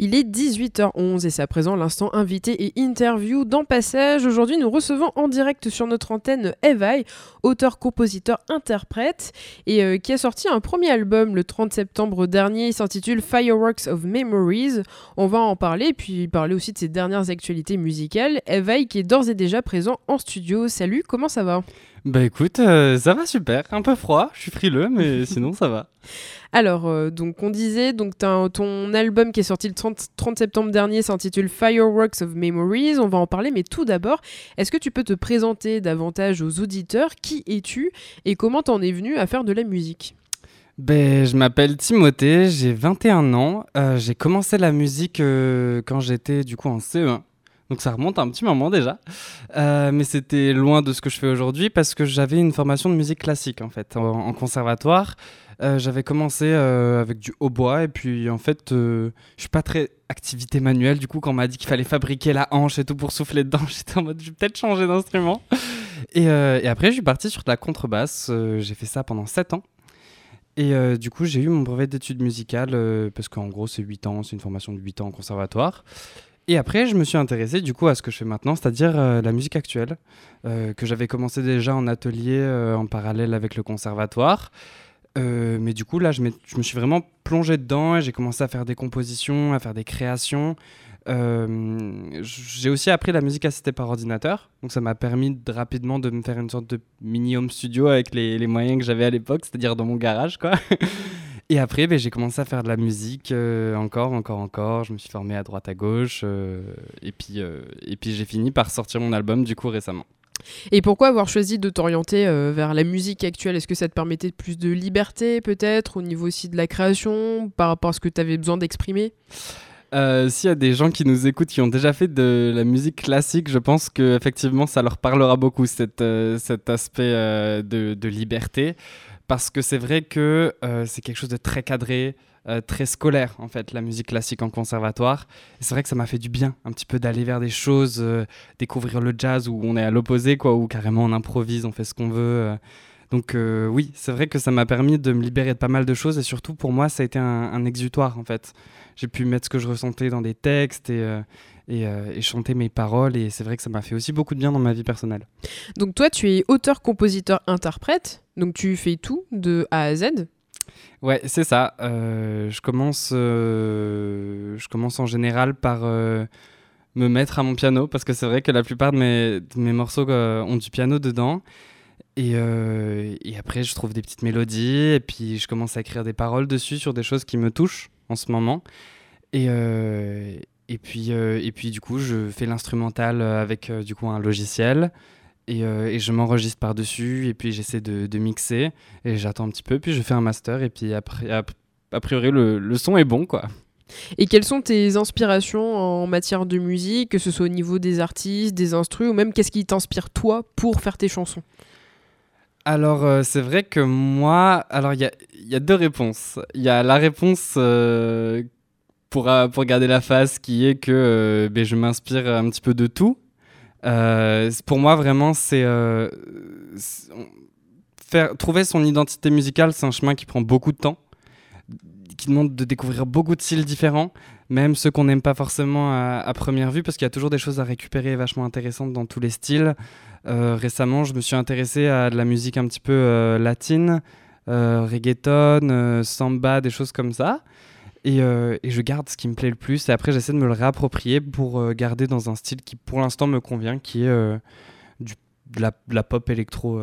Il est 18h11 et c'est à présent l'instant invité et interview dans Passage. Aujourd'hui, nous recevons en direct sur notre antenne Evaï, auteur, compositeur, interprète, et euh, qui a sorti un premier album le 30 septembre dernier. Il s'intitule Fireworks of Memories. On va en parler, puis parler aussi de ses dernières actualités musicales. Evaï qui est d'ores et déjà présent en studio. Salut, comment ça va? Bah écoute, euh, ça va super. Un peu froid, je suis frileux, mais sinon ça va. Alors, euh, donc on disait, donc ton album qui est sorti le 30, 30 septembre dernier s'intitule Fireworks of Memories. On va en parler, mais tout d'abord, est-ce que tu peux te présenter davantage aux auditeurs? Qui es-tu et comment t'en es venu à faire de la musique? Ben, je m'appelle Timothée, j'ai 21 ans. Euh, j'ai commencé la musique euh, quand j'étais du coup en CE1. Donc ça remonte un petit moment déjà. mais c'était loin de ce que je fais aujourd'hui parce que j'avais une formation de musique classique en fait, en conservatoire. Euh, j'avais commencé euh, avec du hautbois et puis en fait, euh, je suis pas très activité manuelle. Du coup, quand on m'a dit qu'il fallait fabriquer la hanche et tout pour souffler dedans, j'étais en mode, je vais peut-être changer d'instrument. Et, après, je suis parti sur de la contrebasse. j'ai fait ça pendant 7 ans. Et du coup, j'ai eu mon brevet d'études musicales parce qu'en gros, c'est 8 ans, c'est une formation de 8 ans en conservatoire. Et après, je me suis intéressé du coup à ce que je fais maintenant, c'est-à-dire la musique actuelle, que j'avais commencé déjà en atelier en parallèle avec le conservatoire. Euh, mais du coup, là, je, me suis vraiment plongé dedans et j'ai commencé à faire des compositions, à faire des créations. Euh, j'ai aussi appris la musique assistée par ordinateur, donc ça m'a permis de, rapidement de me faire une sorte de mini home studio avec les, les moyens que j'avais à l'époque, c'est-à-dire dans mon garage, quoi. et après, ben, j'ai commencé à faire de la musique euh, encore, encore, encore. Je me suis formé à droite, à gauche, et puis, et puis j'ai fini par sortir mon album du coup récemment. Et pourquoi avoir choisi de t'orienter euh, vers la musique actuelle? Est-ce que ça te permettait plus de liberté peut-être au niveau aussi de la création par rapport à ce que tu avais besoin d'exprimer? Euh, S'il y a des gens qui nous écoutent qui ont déjà fait de la musique classique, je pense qu'effectivement ça leur parlera beaucoup euh, cet aspect de, de, liberté parce que c'est vrai que c'est quelque chose de très cadré, euh, très scolaire en fait la musique classique en conservatoire. C'est vrai que ça m'a fait du bien un petit peu d'aller vers des choses euh, découvrir le jazz où on est à l'opposé quoi où carrément on improvise on fait ce qu'on veut euh. donc oui c'est vrai que ça m'a permis de me libérer de pas mal de choses et surtout pour moi ça a été un, exutoire en fait j'ai pu mettre ce que je ressentais dans des textes et et, et, chanter mes paroles. Et c'est vrai que ça m'a fait aussi beaucoup de bien dans ma vie personnelle. Donc toi, tu es auteur, compositeur, interprète. Donc tu fais tout de A à Z. Ouais, c'est ça. Euh, je, commence, euh, je commence en général par euh, me mettre à mon piano parce que c'est vrai que la plupart de mes, mes morceaux ont du piano dedans. Et, et, après, je trouve des petites mélodies et puis je commence à écrire des paroles dessus sur des choses qui me touchent en ce moment. Et, et, puis, et puis, du coup, je fais l'instrumental avec du coup, un logiciel. Euh, et, je m'enregistre par-dessus et puis j'essaie de, mixer et j'attends un petit peu puis je fais un master et puis après, a, priori le, son est bon quoi. Et quelles sont tes inspirations en matière de musique, que ce soit au niveau des artistes, des instrus ou même qu'est-ce qui t'inspire toi pour faire tes chansons? Alors, euh, c'est vrai que moi, alors il y a, deux réponses. Il y a la réponse euh, pour, pour garder la face qui est que ben, je m'inspire un petit peu de tout. Euh, pour moi, vraiment, c'est euh, trouver son identité musicale, c'est un chemin qui prend beaucoup de temps, qui demande de découvrir beaucoup de styles différents, même ceux qu'on n'aime pas forcément à, première vue, parce qu'il y a toujours des choses à récupérer vachement intéressantes dans tous les styles. Euh, récemment, je me suis intéressé à de la musique un petit peu latine, reggaeton, samba, des choses comme ça. Euh, et, je garde ce qui me plaît le plus. Et après, j'essaie de me le réapproprier pour euh, garder dans un style qui, pour l'instant, me convient, qui est euh, du, de, la, pop électro.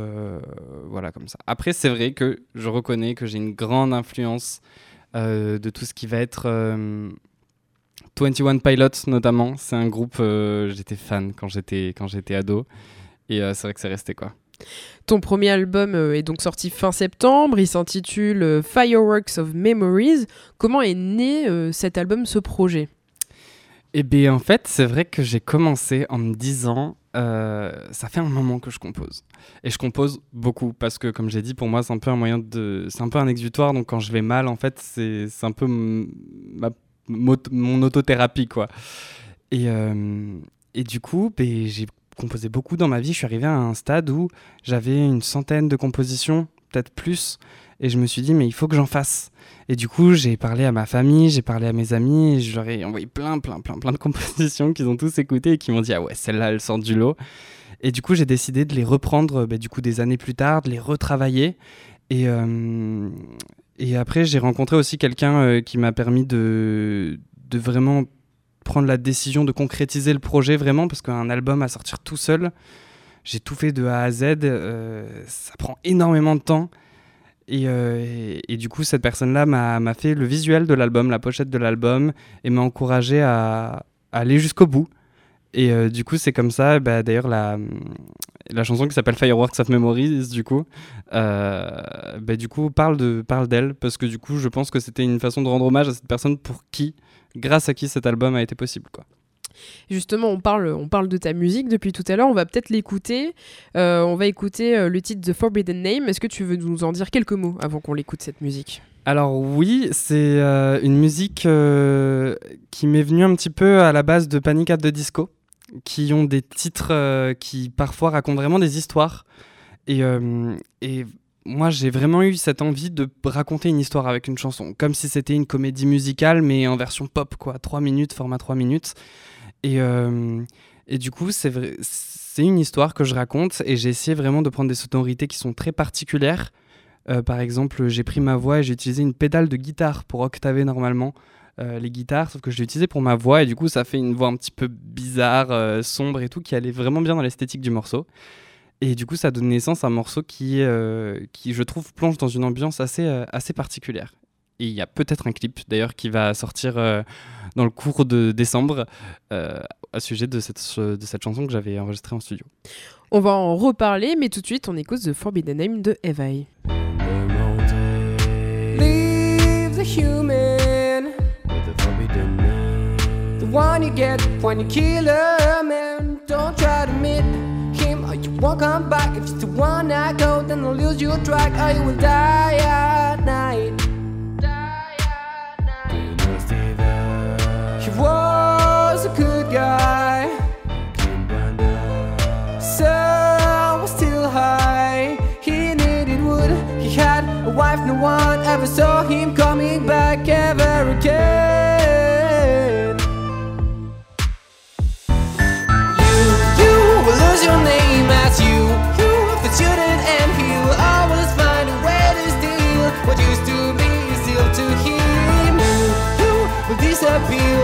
voilà, comme ça. Après, c'est vrai que je reconnais que j'ai une grande influence de tout ce qui va être. 21 Pilots, notamment. C'est un groupe, j'étais fan quand j'étais ado. Et c'est vrai que c'est resté, quoi. Ton premier album euh, est donc sorti fin septembre, il s'intitule euh, Fireworks of Memories. Comment est né euh, cet album, ce projet? Eh bien en fait, c'est vrai que j'ai commencé en me disant, ça fait un moment que je compose. Et je compose beaucoup parce que comme j'ai dit, pour moi c'est un peu un moyen de... C'est un peu un exutoire, donc quand je vais mal, en fait, c'est un peu ma... mon autothérapie, quoi. Et, et du coup, ben, j'ai composé beaucoup dans ma vie. Je suis arrivé à un stade où j'avais une centaine de compositions, peut-être plus. Et je me suis dit, mais il faut que j'en fasse. Et du coup, j'ai parlé à ma famille, j'ai parlé à mes amis, et je leur ai envoyé plein, plein, plein, plein de compositions qu'ils ont tous écoutées et qui m'ont dit, ah ouais, celle-là, elle sort du lot. Et du coup, j'ai décidé de les reprendre bah, du coup, des années plus tard, de les retravailler. Et, euh, et après, j'ai rencontré aussi quelqu'un euh, qui m'a permis de, de vraiment prendre la décision de concrétiser le projet vraiment, parce qu'un album à sortir tout seul, j'ai tout fait de A à Z, euh, ça prend énormément de temps. Euh, et, du coup, cette personne-là m'a fait le visuel de l'album, la pochette de l'album, et m'a encouragé à, aller jusqu'au bout. Et euh, du coup, c'est comme ça, bah, d'ailleurs, la, chanson qui s'appelle Fireworks of Memories, du coup, euh, bah, du coup parle d'elle, parle parce que du coup, je pense que c'était une façon de rendre hommage à cette personne pour qui, grâce à qui cet album a été possible. Quoi. Justement, on parle, on parle de ta musique depuis tout à l'heure. On va peut-être l'écouter. Euh, on va écouter euh, le titre The Forbidden Name. Est-ce que tu veux nous en dire quelques mots avant qu'on l'écoute cette musique? Alors oui, c'est euh, une musique qui m'est venue un petit peu à la base de Panic at the Disco, qui ont des titres qui parfois racontent vraiment des histoires. Et, et moi, j'ai vraiment eu cette envie de raconter une histoire avec une chanson, comme si c'était une comédie musicale, mais en version pop, quoi, 3 minutes, format 3 minutes. Et, euh, et du coup, c'est une histoire que je raconte et j'ai essayé vraiment de prendre des sonorités qui sont très particulières. Euh, par exemple, j'ai pris ma voix et j'ai utilisé une pédale de guitare pour octaver normalement euh, les guitares, sauf que je l'ai utilisé pour ma voix et du coup, ça fait une voix un petit peu bizarre, sombre et tout, qui allait vraiment bien dans l'esthétique du morceau. Et du coup, ça donne naissance à un morceau qui, qui je trouve, plonge dans une ambiance assez, assez particulière. Et il y a peut-être un clip d'ailleurs qui va sortir euh, dans le cours de décembre euh, à sujet de cette, de cette chanson que j'avais enregistrée en studio. On va en reparler, mais tout de suite on écoute The Forbidden Name de. Leave the human with the forbidden name. The one you get when you kill won't come back. If it's the one I go, then I'll lose your track you will die at night. He was a good guy. Sun was still high. He needed wood. He had a wife. No one ever saw him coming back ever again.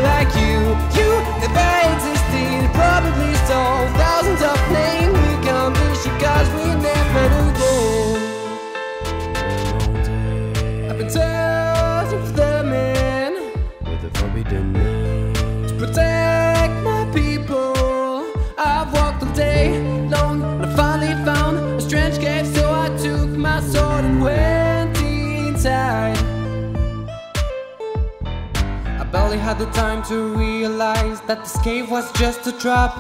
like you, you never existed, probably solved. Had the time to realize that this cave was just a trap.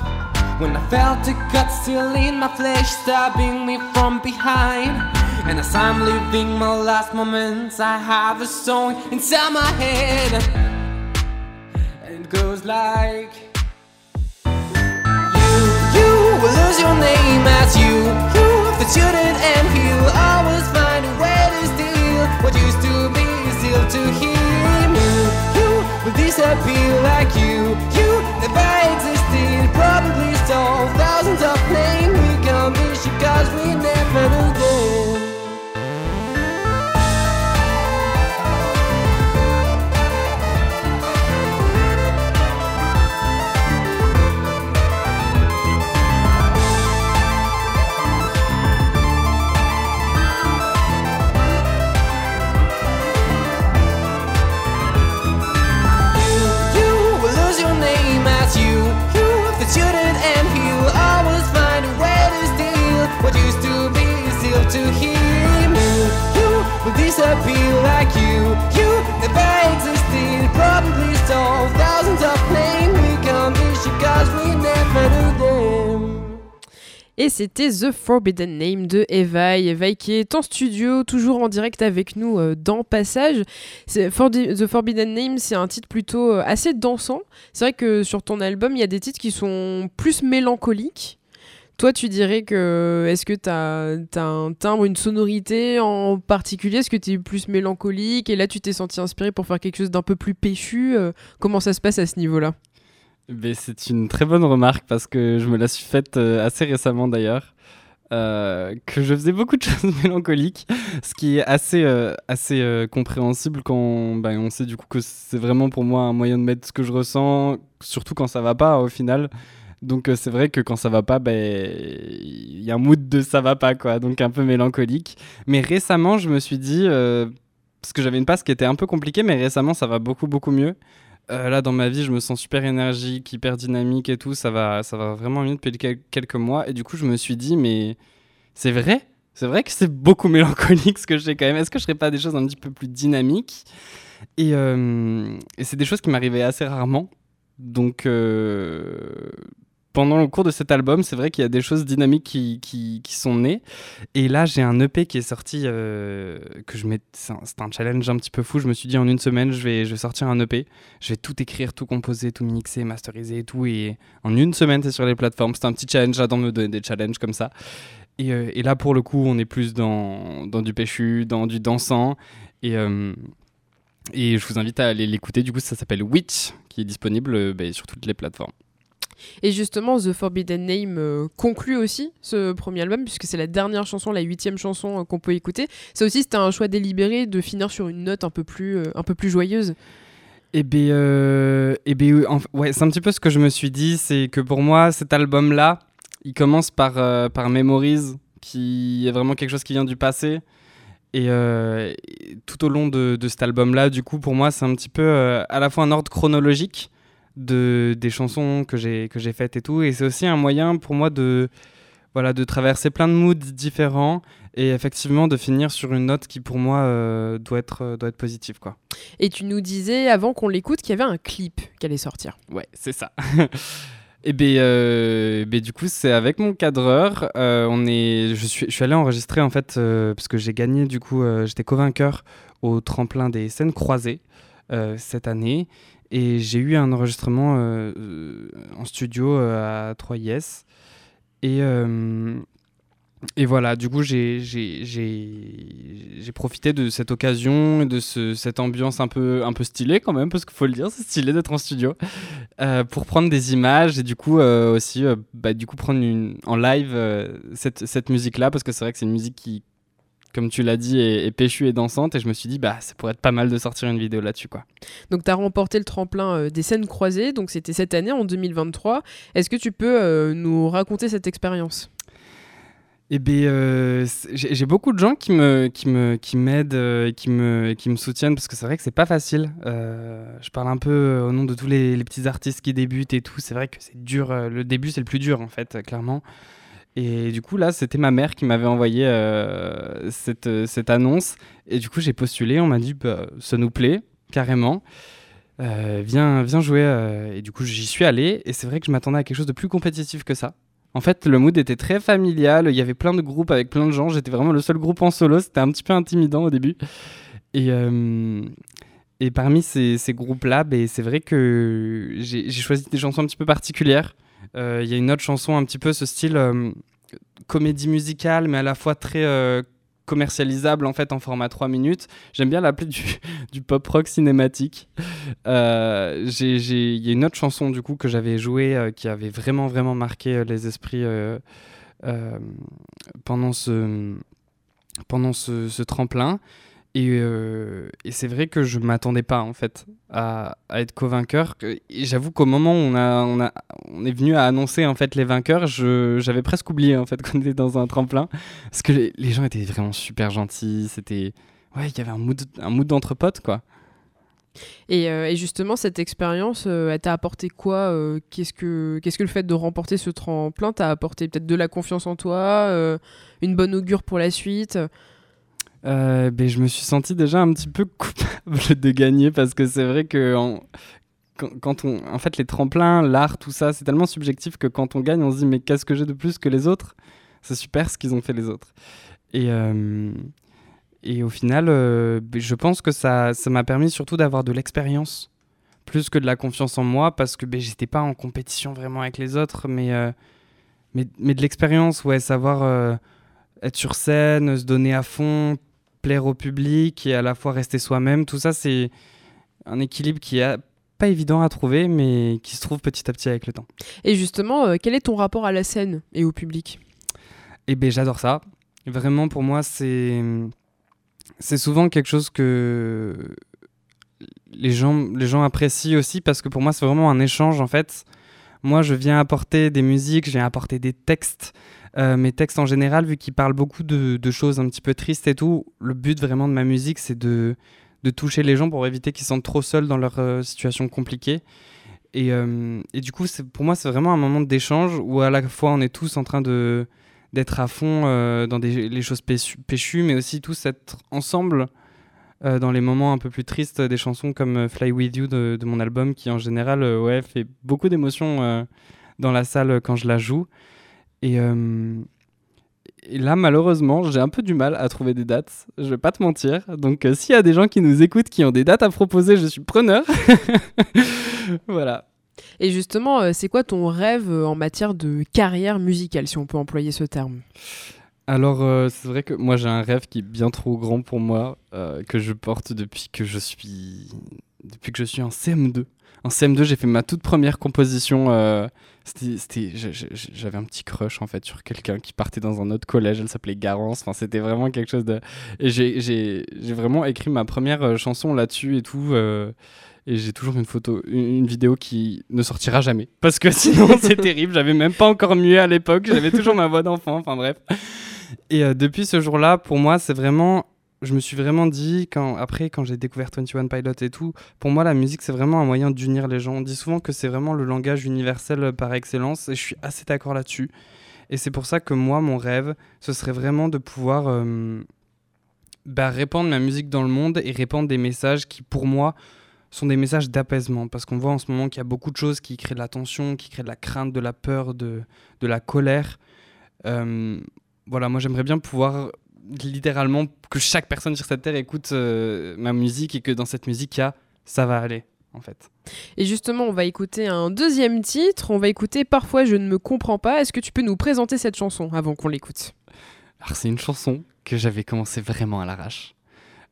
When I felt a gut still in my flesh, stabbing me from behind. And as I'm living my last moments, I have a song inside my head. And it goes like You, you will lose your name as you, you, the student, and he'll like you. Et c'était The Forbidden Name de Evaï. Evaï qui est en studio, toujours en direct avec nous euh, dans Passage. The Forbidden Name, c'est un titre plutôt euh, assez dansant. C'est vrai que sur ton album, il y a des titres qui sont plus mélancoliques. Toi, tu dirais que. Est-ce que tu as, un timbre, une sonorité en particulier? Est-ce que tu es plus mélancolique? Et là, tu t'es senti inspiré pour faire quelque chose d'un peu plus péchu Comment ça se passe à ce niveau-là? C'est une très bonne remarque parce que je me la suis faite assez récemment d'ailleurs. Euh, que je faisais beaucoup de choses mélancoliques, ce qui est assez, euh, assez euh, compréhensible quand ben, on sait du coup que c'est vraiment pour moi un moyen de mettre ce que je ressens, surtout quand ça va pas au final. Donc c'est vrai que quand ça va pas, ben, il y a un mood de ça va pas, quoi, donc un peu mélancolique. Mais récemment, je me suis dit, parce que j'avais une passe qui était un peu compliquée, mais récemment ça va beaucoup, beaucoup mieux. Euh, là, dans ma vie, je me sens super énergique, hyper dynamique et tout. Ça va, ça va vraiment mieux depuis quelques mois. Et du coup, je me suis dit, mais c'est vrai? C'est vrai que c'est beaucoup mélancolique ce que je fais quand même. Est-ce que je ferais pas des choses un petit peu plus dynamiques? Et, euh, c'est des choses qui m'arrivaient assez rarement. Donc, euh, pendant le cours de cet album, c'est vrai qu'il y a des choses dynamiques qui, sont nées. Et là, j'ai un EP qui est sorti, euh, que je mets, c'est un, challenge un petit peu fou. Je me suis dit en une semaine, je vais, sortir un EP. Je vais tout écrire, tout composer, tout mixer, masteriser et tout. Et en une semaine, c'est sur les plateformes. C'est un petit challenge, j'adore me donner des challenges comme ça. Et, euh, là, pour le coup, on est plus dans, du péchu, dans du dansant. Et, euh, et je vous invite à aller l'écouter. Du coup, ça s'appelle Witch, qui est disponible bah, sur toutes les plateformes. Et justement, The Forbidden Name euh, conclut aussi ce premier album, puisque c'est la dernière chanson, la huitième chanson euh, qu'on peut écouter. Ça aussi, c'était un choix délibéré de finir sur une note un peu plus, euh, un peu plus joyeuse. Eh bien, eh bien ouais, c'est un petit peu ce que je me suis dit, c'est que pour moi, cet album-là, il commence par, par Memories, qui est vraiment quelque chose qui vient du passé. Et tout au long de cet album-là, du coup, pour moi, c'est un petit peu à la fois un ordre chronologique, de, des chansons que j'ai que j'ai faites et tout. Et c'est aussi un moyen pour moi de voilà de traverser plein de moods différents et effectivement de finir sur une note qui pour moi euh, doit être euh, doit être positive quoi. Et tu nous disais avant qu'on l'écoute qu'il y avait un clip qui allait sortir. Ouais, c'est ça. Et bien, euh, ben, du coup, c'est avec mon cadreur. on est, je suis, je suis allé enregistrer en fait parce que j'ai gagné. Du coup, j'étais co-vainqueur au tremplin des scènes croisées cette année. Et j'ai eu un enregistrement euh, euh, en studio euh, à 3IS. Et, et voilà, du coup, j'ai profité de cette occasion, de ce, cette ambiance un peu, un peu stylée quand même, parce qu'il faut le dire, c'est stylé d'être en studio, pour prendre des images et du coup aussi, bah, du coup, prendre une, en live cette, cette musique-là, parce que c'est vrai que c'est une musique qui, comme tu l'as dit, est, péchue et dansante. Et je me suis dit, bah, ça pourrait être pas mal de sortir une vidéo là-dessus. quoi. Donc, tu as remporté le tremplin euh, des scènes croisées. Donc, c'était cette année, en 2023. Est-ce que tu peux euh, nous raconter cette expérience? Eh bien, euh, j'ai beaucoup de gens qui me qui me qui m'aident et qui me qui me soutiennent parce que c'est vrai que c'est pas facile. je parle un peu au nom de tous les, les, petits artistes qui débutent et tout. C'est vrai que c'est dur. le début, c'est le plus dur en fait, clairement. Et du coup, là, c'était ma mère qui m'avait envoyé euh, cette, euh, cette, annonce. Et du coup, j'ai postulé. On m'a dit, bah, ça nous plaît, carrément. Euh, viens, viens jouer. et du coup, j'y suis allé. Et c'est vrai que je m'attendais à quelque chose de plus compétitif que ça. En fait, le mood était très familial. Il y avait plein de groupes avec plein de gens. J'étais vraiment le seul groupe en solo. C'était un petit peu intimidant au début. Et, et parmi ces, ces groupes-là, ben, c'est vrai que j'ai choisi des chansons un petit peu particulières. Euh, il y a une autre chanson, un petit peu ce style euh, comédie musicale, mais à la fois très euh, commercialisable en fait en format 3 minutes. J'aime bien l'appeler du, pop rock cinématique. Il y a une autre chanson du coup que j'avais jouée qui avait vraiment vraiment marqué les esprits pendant ce pendant ce, tremplin. Euh, et, c'est vrai que je m'attendais pas en fait à, être co-vainqueur. J'avoue qu'au moment où on, a, on, a, on est venu à annoncer en fait les vainqueurs, j'avais presque oublié en fait qu'on était dans un tremplin parce que les, gens étaient vraiment super gentils. C'était ouais, il y avait un mood, un mood quoi. Et, euh, et, justement, cette expérience, euh, elle t'a apporté quoi Qu'est-ce que qu'est-ce que le fait de remporter ce tremplin t'a apporté Peut-être de la confiance en toi, une bonne augure pour la suite? Euh, ben, je me suis senti déjà un petit peu coupable de gagner parce que c'est vrai que quand, on, en fait, les tremplins, l'art, tout ça, c'est tellement subjectif que quand on gagne, on se dit mais qu'est-ce que j'ai de plus que les autres? C'est super ce qu'ils ont fait les autres. Et, euh, et au final, euh, ben, je pense que ça m'a permis surtout d'avoir de l'expérience plus que de la confiance en moi parce que ben, j'étais pas en compétition vraiment avec les autres, mais mais, mais de l'expérience, ouais, savoir être sur scène, se donner à fond, plaire au public et à la fois rester soi-même. Tout ça, c'est un équilibre qui est pas évident à trouver, mais qui se trouve petit à petit avec le temps. Et justement, euh, quel est ton rapport à la scène et au public? Eh bien, j'adore ça. Vraiment, pour moi, c'est c'est souvent quelque chose que les gens, les gens apprécient aussi parce que pour moi, c'est vraiment un échange en fait. Moi, je viens apporter des musiques, je viens apporter des textes, euh, mes textes en général, vu qu'ils parlent beaucoup de, choses un petit peu tristes et tout, le but vraiment de ma musique, c'est de, toucher les gens pour éviter qu'ils se sentent trop seuls dans leur euh, situation compliquée. Et, euh, du coup, pour moi, c'est vraiment un moment d'échange où à la fois on est tous en train d'être à fond dans des, les choses péchues, mais aussi tous être ensemble dans les moments un peu plus tristes des chansons comme Fly With You de, mon album, qui en général ouais, fait beaucoup d'émotions dans la salle quand je la joue. Et, euh, et là, malheureusement, j'ai un peu du mal à trouver des dates. Je vais pas te mentir. Donc, euh, s'il y a des gens qui nous écoutent qui ont des dates à proposer, je suis preneur. voilà. Et justement, euh, c'est quoi ton rêve en matière de carrière musicale, si on peut employer ce terme? Alors, c'est vrai que moi j'ai un rêve qui est bien trop grand pour moi, que je porte depuis que je suis depuis que je suis en CM2. En CM2, j'ai fait ma toute première composition c'était j'avais un petit crush en fait sur quelqu'un qui partait dans un autre collège. Elle s'appelait Garance. Enfin c'était vraiment quelque chose de et j'ai vraiment écrit ma première euh, chanson là-dessus et tout euh, et j'ai toujours une photo une, vidéo qui ne sortira jamais. Parce que sinon c'est terrible. J'avais même pas encore mué à l'époque. J'avais toujours ma voix d'enfant. Enfin bref et euh, depuis ce jour-là pour moi c'est vraiment je me suis vraiment dit, quand, après, quand j'ai découvert 21 Pilot et tout, pour moi, la musique, c'est vraiment un moyen d'unir les gens. On dit souvent que c'est vraiment le langage universel par excellence, et je suis assez d'accord là-dessus. Et c'est pour ça que moi, mon rêve, ce serait vraiment de pouvoir euh, bah, répandre ma musique dans le monde et répandre des messages qui, pour moi, sont des messages d'apaisement. Parce qu'on voit en ce moment qu'il y a beaucoup de choses qui créent de la tension, qui créent de la crainte, de la peur, de, de la colère. Euh, voilà, moi j'aimerais bien pouvoir littéralement que chaque personne sur cette terre écoute euh, ma musique et que dans cette musique, il y a ça va aller. En fait. Et justement, on va écouter un deuxième titre. On va écouter Parfois je ne me comprends pas. Est-ce que tu peux nous présenter cette chanson avant qu'on l'écoute? Alors, c'est une chanson que j'avais commencé vraiment à l'arrache.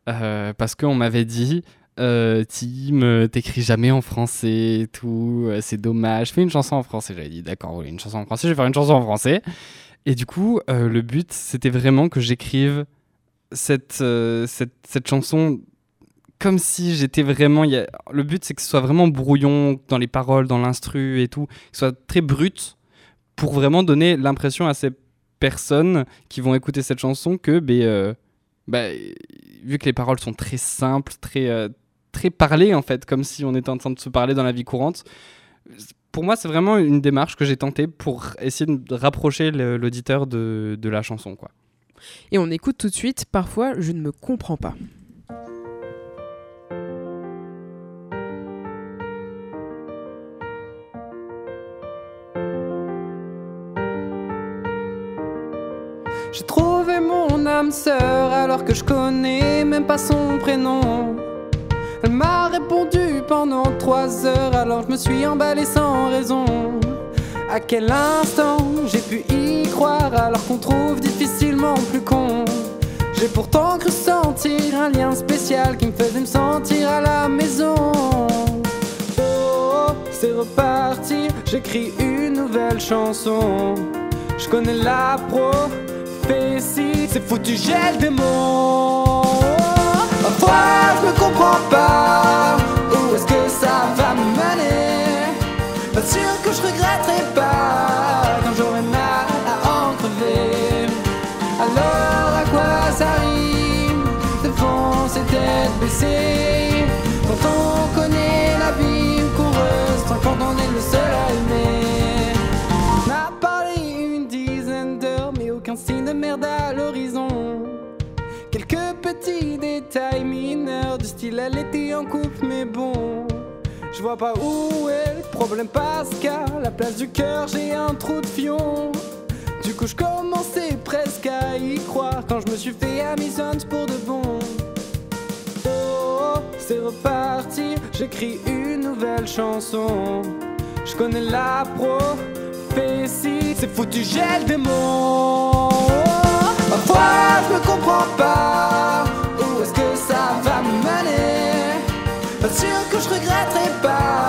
Euh, parce qu'on m'avait dit euh, Tim, t'écris jamais en français et tout, c'est dommage. Fais une chanson en français. J'avais dit d'accord, oui, une chanson en français, je vais faire une chanson en français. Et du coup, euh, le but, c'était vraiment que j'écrive cette, euh, cette, cette, chanson comme si j'étais vraiment. Le but, c'est que ce soit vraiment brouillon dans les paroles, dans l'instru et tout, que ce soit très brut pour vraiment donner l'impression à ces personnes qui vont écouter cette chanson que, ben, euh, bah, vu que les paroles sont très simples, très, très parlées en fait, comme si on était en train de se parler dans la vie courante pour moi, c'est vraiment une démarche que j'ai tentée pour essayer de rapprocher l'auditeur de, de, la chanson. Quoi. Et on écoute tout de suite Parfois, je ne me comprends pas. J'ai trouvé mon âme sœur alors que je connais même pas son prénom. Elle m'a répondu pendant trois heures, alors je me suis emballé sans raison. À quel instant j'ai pu y croire alors qu'on trouve difficilement plus con? J'ai pourtant cru sentir un lien spécial qui me faisait me sentir à la maison. Oh, c'est reparti, j'écris une nouvelle chanson. Je connais la prophétie, c'est foutu, j'ai le démon. Je me comprends pas Où est-ce que ça va me mener. Pas sûr que je regretterai pas petits détails mineurs du style elle était en couple mais bon Je vois pas où est le problème parce qu'à la place du cœur j'ai un trou de fion. Du coup je commençais presque à y croire quand je me suis fait Amazon pour de bon. Oh c'est reparti j'écris une nouvelle chanson. Je connais la pro prophétie, c'est foutu gel des mots. Je me comprends pas, où est-ce que ça va me mener? Pas sûr que je regretterai pas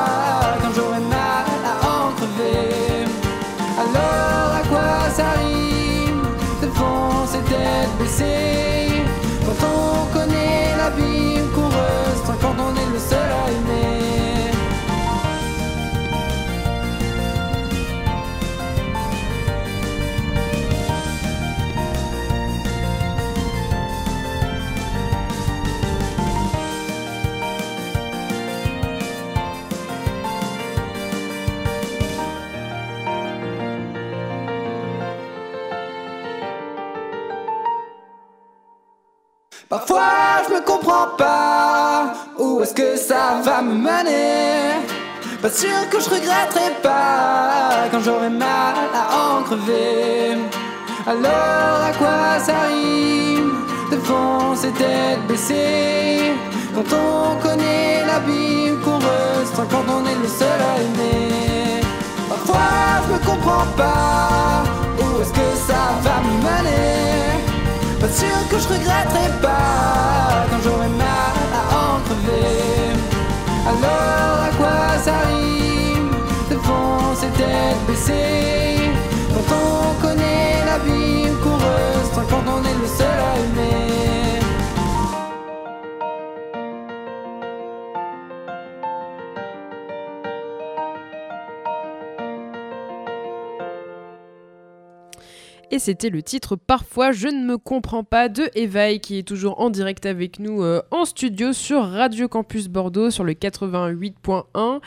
Est-ce que ça va me mener? Pas sûr que je regretterai pas Quand j'aurai mal à en crever. Alors à quoi ça rime? De foncer tête baissée. Quand on connaît la vie qu'on restreint Quand on est le seul à aimer. Parfois je me comprends pas. Où est-ce que ça va me mener? Pas sûr que je regretterai pas quand j'aurai mal Alors à quoi ça rime? De foncer tête baissée quand on connaît la vie qu'on restreint quand on est le seul à aimer. Et c'était le titre Parfois je ne me comprends pas de Evaï qui est toujours en direct avec nous euh, en studio sur Radio Campus Bordeaux sur le 88.1.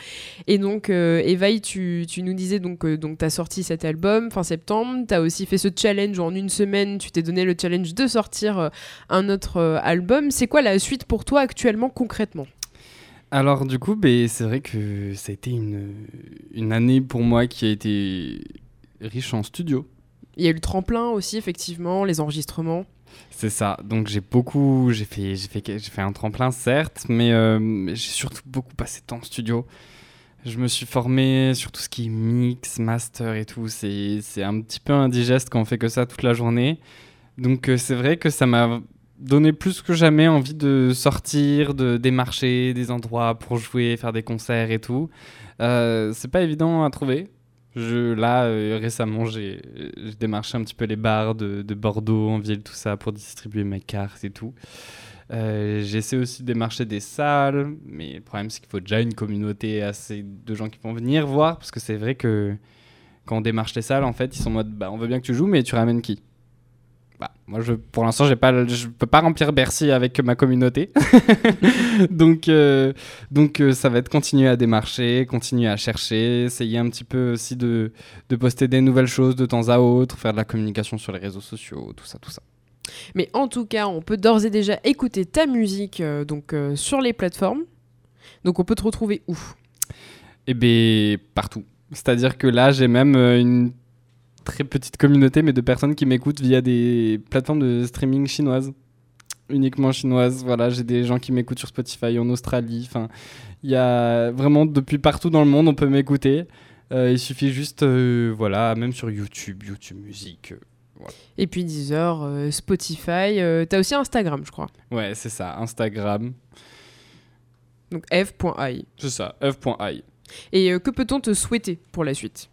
Et donc euh, Evaï, tu, tu nous disais donc, euh, donc tu as sorti cet album fin septembre, tu as aussi fait ce challenge en une semaine, tu t'es donné le challenge de sortir euh, un autre album. C'est quoi la suite pour toi actuellement concrètement? Alors du coup, ben, c'est vrai que ça a été une, une année pour moi qui a été riche en studio. Il y a eu le tremplin aussi, effectivement, les enregistrements. C'est ça. Donc j'ai beaucoup, j'ai fait, j'ai fait, j'ai fait un tremplin certes, mais euh, j'ai surtout beaucoup passé de temps en studio. Je me suis formé sur tout ce qui est mix, master et tout. C'est, c'est un petit peu indigeste quand on fait que ça toute la journée. Donc euh, c'est vrai que ça m'a donné plus que jamais envie de sortir, de démarcher des endroits pour jouer, faire des concerts et tout. Euh, c'est pas évident à trouver. Je, là, euh, récemment, j'ai démarché un petit peu les bars de, de Bordeaux, en ville, tout ça, pour distribuer mes cartes et tout. Euh, J'essaie aussi de démarcher des salles, mais le problème, c'est qu'il faut déjà une communauté assez de gens qui vont venir voir, parce que c'est vrai que quand on démarche les salles, en fait, ils sont en mode bah, on veut bien que tu joues, mais tu ramènes qui? Moi, je, pour l'instant, j'ai pas, je peux pas remplir Bercy avec ma communauté. donc, euh, donc euh, ça va être continuer à démarcher, continuer à chercher, essayer un petit peu aussi de, de poster des nouvelles choses de temps à autre, faire de la communication sur les réseaux sociaux, tout ça, tout ça. Mais en tout cas, on peut d'ores et déjà écouter ta musique euh, donc, sur les plateformes. Donc on peut te retrouver où? Et bien, partout. C'est-à-dire que là, j'ai même une très petite communauté, mais de personnes qui m'écoutent via des plateformes de streaming chinoises. Uniquement chinoises. Voilà, j'ai des gens qui m'écoutent sur Spotify en Australie. Enfin, il y a vraiment depuis partout dans le monde, on peut m'écouter. Euh, il suffit juste, euh, voilà, même sur YouTube, YouTube Musique. euh, Et puis Deezer, Spotify. T'as aussi Instagram, je crois. Ouais, c'est ça, Instagram. Donc f.ai. C'est ça, f.i. Et que peut-on te souhaiter pour la suite?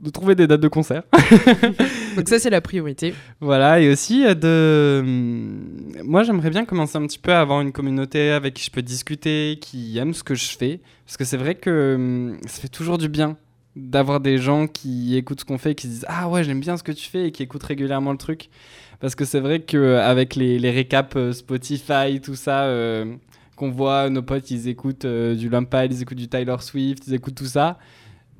De trouver des dates de concert. Donc ça, c'est la priorité. Voilà, et aussi euh, de. hum, Moi, j'aimerais bien commencer un petit peu à avoir une communauté avec qui je peux discuter, qui aime ce que je fais. Parce que c'est vrai que hum, ça fait toujours du bien d'avoir des gens qui écoutent ce qu'on fait qui se disent Ah ouais, j'aime bien ce que tu fais et qui écoutent régulièrement le truc. Parce que c'est vrai qu'avec les, les récaps euh, Spotify, tout ça, euh, qu'on voit, nos potes, ils écoutent euh, du Lampal, ils écoutent du Tyler Swift, ils écoutent tout ça.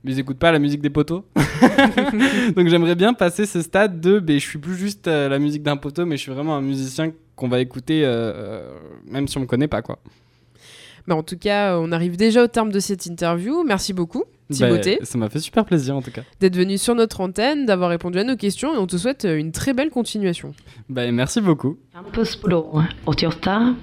Mais ils écoutent pas la musique des poteaux. Donc j'aimerais bien passer ce stade de ben, je suis plus juste euh, la musique d'un poteau, mais je suis vraiment un musicien qu'on va écouter euh, euh, même si on me connaît pas quoi. Mais en tout cas, on arrive déjà au terme de cette interview. Merci beaucoup, Timothée, Ben, ça m'a fait super plaisir en tout cas. d'être venu sur notre antenne, d'avoir répondu à nos questions et on te souhaite une très belle continuation. Ben, merci beaucoup. Campus Blå, 88.1.